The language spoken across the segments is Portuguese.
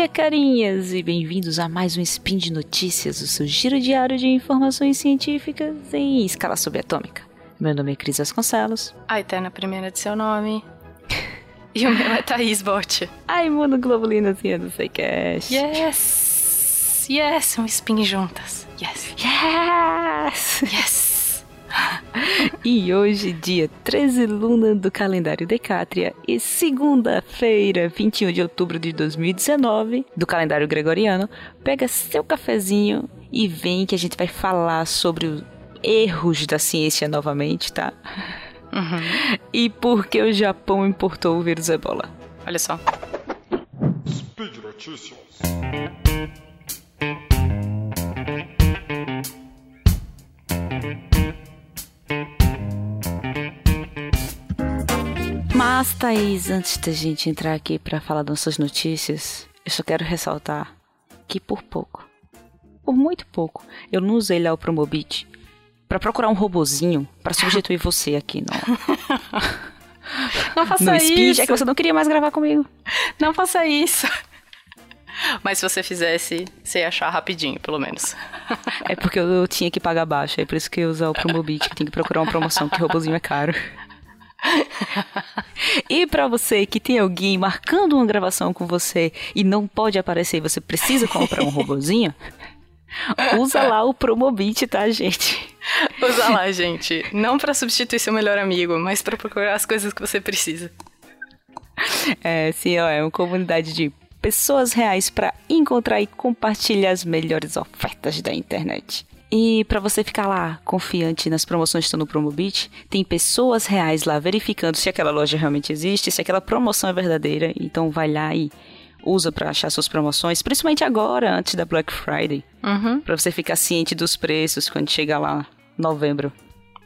dia, carinhas, e bem-vindos a mais um Spin de Notícias, o seu giro diário de informações científicas em escala subatômica. Meu nome é Cris Vasconcelos. A eterna primeira de seu nome. E o meu é Thaís Bot. A imunoglobulinazinha do Seicast. Yes! Yes! Um spin juntas. Yes! Yes! Yes! E hoje, dia 13 luna do calendário Decátria e segunda-feira, 21 de outubro de 2019, do calendário gregoriano, pega seu cafezinho e vem que a gente vai falar sobre os erros da ciência novamente, tá? Uhum. E por que o Japão importou o vírus ebola. Olha só. Speed Notícias. Mas, Thaís, antes da gente entrar aqui para falar das nossas notícias, eu só quero ressaltar que por pouco, por muito pouco, eu não usei lá o Promobit para procurar um robozinho para substituir você aqui no, Não faça no isso. É que você não queria mais gravar comigo. Não faça isso. Mas se você fizesse, você ia achar rapidinho, pelo menos. É porque eu tinha que pagar baixo, é por isso que eu uso o Promobit, que tem que procurar uma promoção, que robozinho é caro. E pra você que tem alguém marcando uma gravação com você e não pode aparecer e você precisa comprar um robozinho, usa lá o Promobit, tá, gente? Usa lá, gente. Não pra substituir seu melhor amigo, mas pra procurar as coisas que você precisa. É, sim, ó, é uma comunidade de pessoas reais pra encontrar e compartilhar as melhores ofertas da internet. E pra você ficar lá confiante nas promoções que estão no Promobit, tem pessoas reais lá verificando se aquela loja realmente existe, se aquela promoção é verdadeira. Então vai lá e usa pra achar suas promoções, principalmente agora, antes da Black Friday, Uhum. Pra você ficar ciente dos preços quando chegar lá novembro.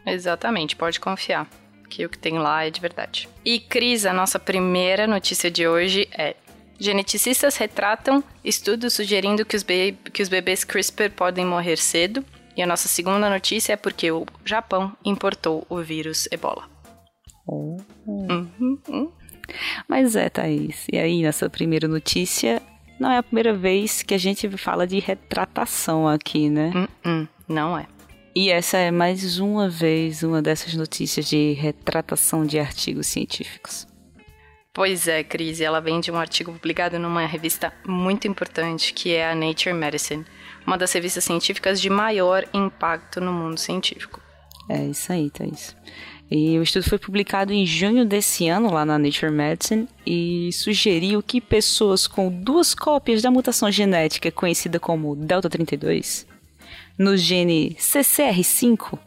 Exatamente, pode confiar. Que o que tem lá é de verdade. E, Cris, a nossa primeira notícia de hoje é: geneticistas retratam estudos sugerindo que os, que os bebês CRISPR podem morrer cedo. E a nossa segunda notícia é porque o Japão importou o vírus ebola. Uhum, uhum. Mas é, Thaís. E aí, nessa primeira notícia, não é a primeira vez que a gente fala de retratação aqui, né? Hum, hum, não é. E essa é mais uma vez uma dessas notícias de retratação de artigos científicos. Pois é, Cris, ela vem de um artigo publicado numa revista muito importante, que é a Nature Medicine, uma das revistas científicas de maior impacto no mundo científico. É isso aí, Thaís. E o estudo foi publicado em junho desse ano lá na Nature Medicine e sugeriu que pessoas com duas cópias da mutação genética conhecida como Delta 32 no gene CCR5,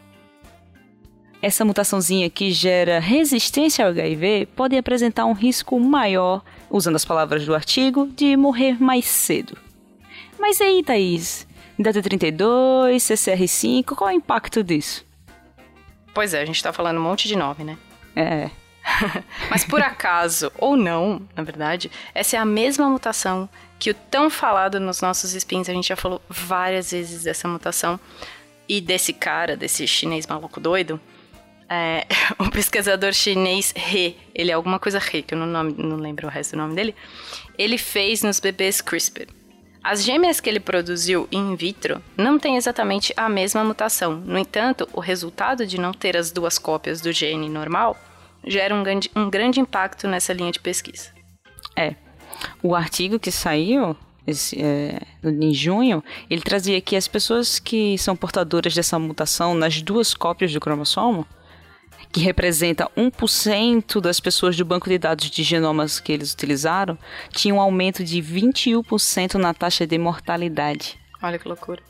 essa mutaçãozinha que gera resistência ao HIV pode apresentar um risco maior, usando as palavras do artigo, de morrer mais cedo. Mas e aí, Thaís? Delta 32, CCR5, qual é o impacto disso? Pois é, a gente tá falando um monte de nome, né? É, Mas por acaso, ou não, na verdade, essa é a mesma mutação que o tão falado nos nossos spins, a gente já falou várias vezes dessa mutação e desse cara, desse chinês maluco doido. É, o pesquisador chinês He, ele é alguma coisa He, que eu não, nome- não lembro o resto do nome dele, ele fez nos bebês CRISPR. As gêmeas que ele produziu in vitro não têm exatamente a mesma mutação. No entanto, o resultado de não ter as duas cópias do gene normal gera um grande, um grande impacto nessa linha de pesquisa. É. O artigo que saiu esse, é, em junho, ele trazia que as pessoas que são portadoras dessa mutação nas duas cópias do cromossomo, que representa 1% das pessoas do banco de dados de genomas que eles utilizaram, tinham um aumento de 21% na taxa de mortalidade. Olha que loucura.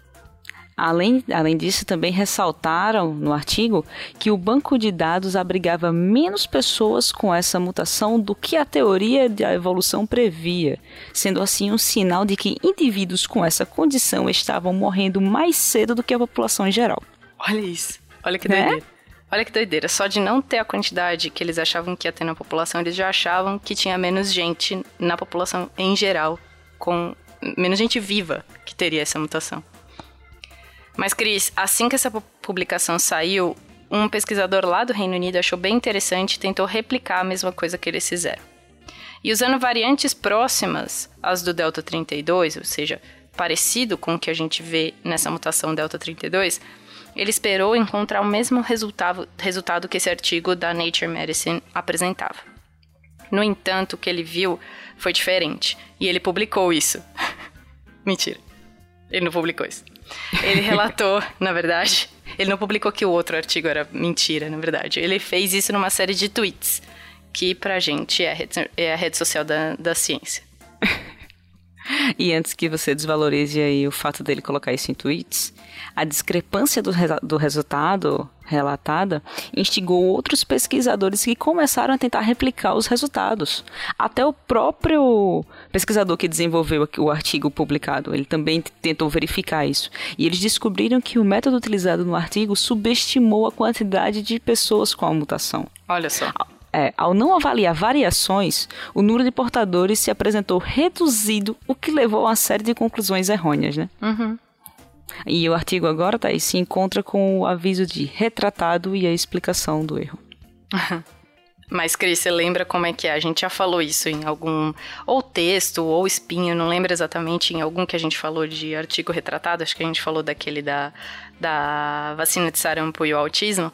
Além, além disso, também ressaltaram no artigo que o banco de dados abrigava menos pessoas com essa mutação do que a teoria da evolução previa, sendo assim um sinal de que indivíduos com essa condição estavam morrendo mais cedo do que a população em geral. Olha isso. Olha que Né? doideira. Olha que doideira. Só de não ter a quantidade que eles achavam que ia ter na população, eles já achavam que tinha menos gente na população em geral, com menos gente viva que teria essa mutação. Mas, Cris, assim que essa pu- publicação saiu, um pesquisador lá do Reino Unido achou bem interessante e tentou replicar a mesma coisa que eles fizeram. E usando variantes próximas às do Delta 32, ou seja, parecido com o que a gente vê nessa mutação Delta 32, ele esperou encontrar o mesmo resultado, resultado que esse artigo da Nature Medicine apresentava. No entanto, o que ele viu foi diferente e ele publicou isso. Mentira. Ele não publicou isso. Ele relatou, na verdade, ele não publicou que o outro artigo era mentira, na verdade. Ele fez isso numa série de tweets, que pra gente é a rede, é a rede social da, da ciência. E antes que você desvalorize aí o fato dele colocar isso em tweets, a discrepância do, do resultado relatada instigou outros pesquisadores que começaram a tentar replicar os resultados. Até o próprio pesquisador que desenvolveu o artigo publicado, ele também tentou verificar isso. E eles descobriram que o método utilizado no artigo subestimou a quantidade de pessoas com a mutação. Olha só. É, ao não avaliar variações, o número de portadores se apresentou reduzido, o que levou a uma série de conclusões errôneas, né? Uhum. E o artigo agora, tá, se encontra com o aviso de retratado e a explicação do erro. Mas, Cris, você lembra como é que é? A gente já falou isso em algum ou texto ou espinho, não lembro exatamente em algum que a gente falou de artigo retratado, acho que a gente falou daquele da, da vacina de sarampo e o autismo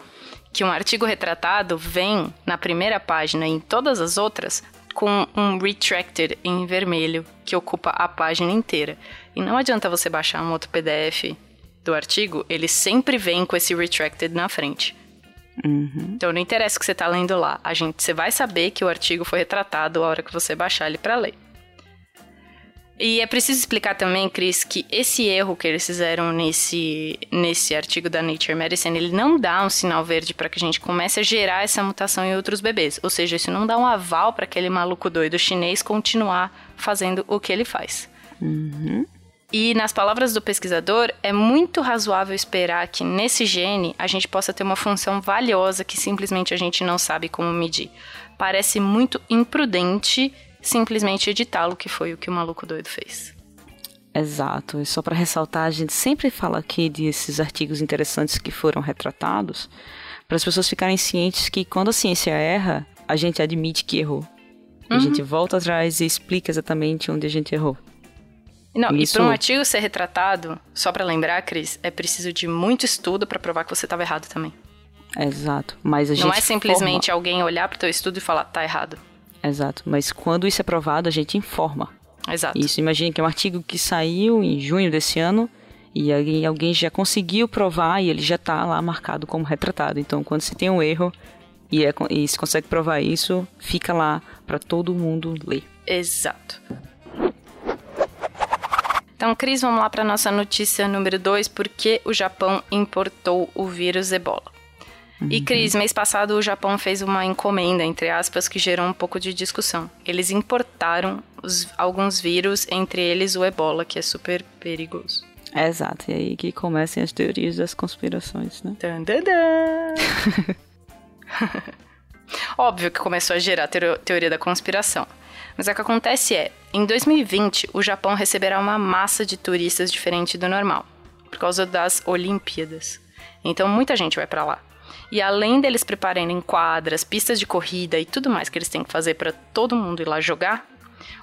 que um artigo retratado vem na primeira página e em todas as outras com um retracted em vermelho que ocupa a página inteira. E não adianta você baixar um outro PDF do artigo, ele sempre vem com esse retracted na frente. Uhum. Então não interessa o que você está lendo lá, a gente, você vai saber que o artigo foi retratado a hora que você baixar ele para ler. E é preciso explicar também, Cris, que esse erro que eles fizeram nesse, nesse artigo da Nature Medicine, ele não dá um sinal verde para que a gente comece a gerar essa mutação em outros bebês. Ou seja, isso não dá um aval para aquele maluco doido chinês continuar fazendo o que ele faz. Uhum. E nas palavras do pesquisador, é muito razoável esperar que nesse gene a gente possa ter uma função valiosa que simplesmente a gente não sabe como medir. Parece muito imprudente simplesmente editá-lo, que foi o que o maluco doido fez. Exato. E só para ressaltar, a gente sempre fala aqui desses artigos interessantes que foram retratados, para as pessoas ficarem cientes que quando a ciência erra, a gente admite que errou. Uhum. A gente volta atrás e explica exatamente onde a gente errou. Não, Isso... e para um artigo ser retratado, só para lembrar, Cris, é preciso de muito estudo para provar que você estava errado também. Exato. Mas a Não gente é simplesmente forma... alguém olhar para o teu estudo e falar, tá errado. Exato. Mas quando isso é provado, a gente informa. Exato. Isso, imagine que é um artigo que saiu em junho desse ano e alguém, alguém já conseguiu provar e ele já está lá marcado como retratado. Então, quando se tem um erro e, é, e se consegue provar isso, fica lá para todo mundo ler. Exato. Então, Cris, vamos lá para nossa notícia número 2, porque o Japão importou o vírus Ebola. E uhum. Cris, mês passado o Japão fez uma encomenda, entre aspas, que gerou um pouco de discussão. Eles importaram os, alguns vírus, entre eles o ebola, que é super perigoso. exato, e aí que começam as teorias das conspirações, né? Dan, dan, Óbvio que começou a gerar teoria da conspiração. Mas o que acontece é, em 2020, o Japão receberá uma massa de turistas diferente do normal, por causa das Olimpíadas. Então muita gente vai para lá. E além deles prepararem quadras, pistas de corrida e tudo mais que eles têm que fazer para todo mundo ir lá jogar,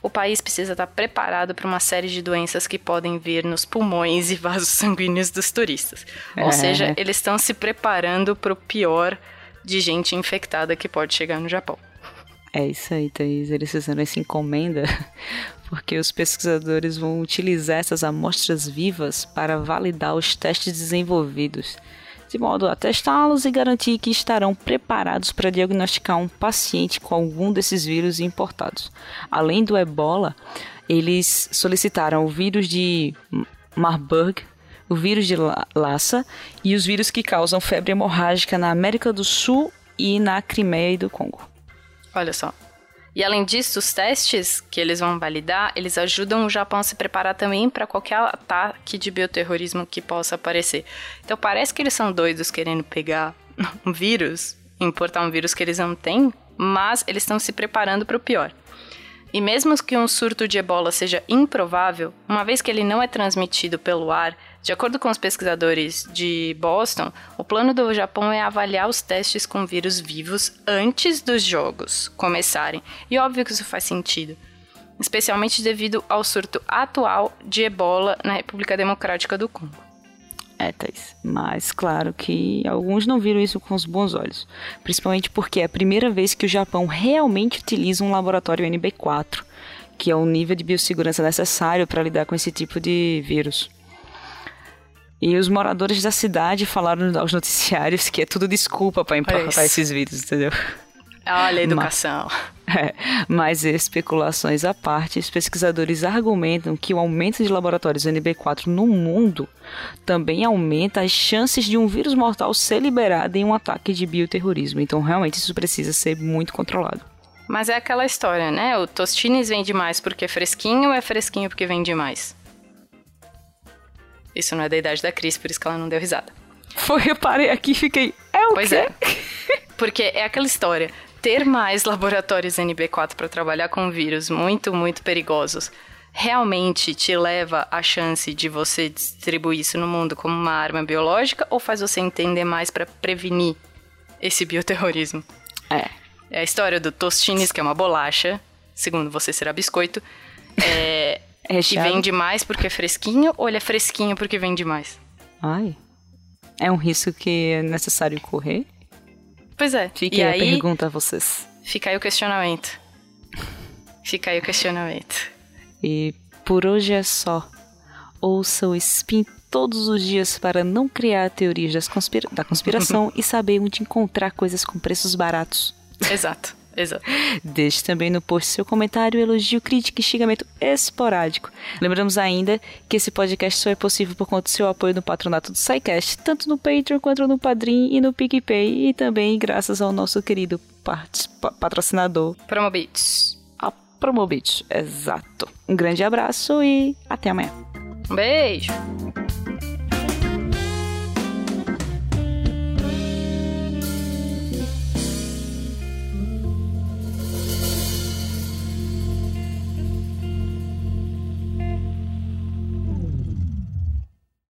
o país precisa estar preparado para uma série de doenças que podem vir nos pulmões e vasos sanguíneos dos turistas. É. Ou seja, eles estão se preparando para o pior de gente infectada que pode chegar no Japão. É isso aí, Thaís. Eles fizeram essa encomenda porque os pesquisadores vão utilizar essas amostras vivas para validar os testes desenvolvidos de modo a testá-los e garantir que estarão preparados para diagnosticar um paciente com algum desses vírus importados. Além do ebola, eles solicitaram o vírus de Marburg, o vírus de Lassa e os vírus que causam febre hemorrágica na América do Sul e na Crimeia e do Congo. Olha só, e além disso, os testes que eles vão validar, eles ajudam o Japão a se preparar também para qualquer ataque de bioterrorismo que possa aparecer. Então parece que eles são doidos querendo pegar um vírus, importar um vírus que eles não têm, mas eles estão se preparando para o pior. E mesmo que um surto de ebola seja improvável, uma vez que ele não é transmitido pelo ar, De acordo com os pesquisadores de Boston, o plano do Japão é avaliar os testes com vírus vivos antes dos jogos começarem. E óbvio que isso faz sentido, especialmente devido ao surto atual de ebola na República Democrática do Congo. É, Thaís. Mas claro que alguns não viram isso com os bons olhos. Principalmente porque é a primeira vez que o Japão realmente utiliza um laboratório NB4, que é o nível de biossegurança necessário para lidar com esse tipo de vírus. E os moradores da cidade falaram aos noticiários que é tudo desculpa para importar esses vírus, entendeu? Olha a educação. Mas, é, mas especulações à parte, os pesquisadores argumentam que o aumento de laboratórios NB4 no mundo também aumenta as chances de um vírus mortal ser liberado em um ataque de bioterrorismo. Então, realmente, isso precisa ser muito controlado. Mas é aquela história, né? O Tostines vende mais porque é fresquinho ou é fresquinho porque vende mais? Isso não é da idade da Cris, por isso que ela não deu risada. Foi, eu parei aqui e fiquei. É o pois quê? é. Porque é aquela história. Ter mais laboratórios NB4 para trabalhar com vírus muito, muito perigosos realmente te leva à chance de você distribuir isso no mundo como uma arma biológica ou faz você entender mais para prevenir esse bioterrorismo? É. É a história do Tostines, que é uma bolacha, segundo você será biscoito, é, que Recheado. vende mais porque é fresquinho ou ele é fresquinho porque vende mais? Ai. É um risco que é necessário correr? Pois é. Fica e aí a pergunta a vocês. fica aí o questionamento. Fica aí o questionamento. E por hoje é só. Ouça o Spin todos os dias para não criar teorias conspira- da conspiração e saber onde encontrar coisas com preços baratos. Exato, exato. Deixe também no post seu comentário, elogio, crítica e xingamento esporádico. Lembramos ainda que esse podcast só é possível por conta do seu apoio no patronato do SciCast, tanto no Patreon quanto no Padrim e no PicPay, e também graças ao nosso querido patrocinador, Promobits. a Promobit. Exato. Um grande abraço e até amanhã. Um beijo.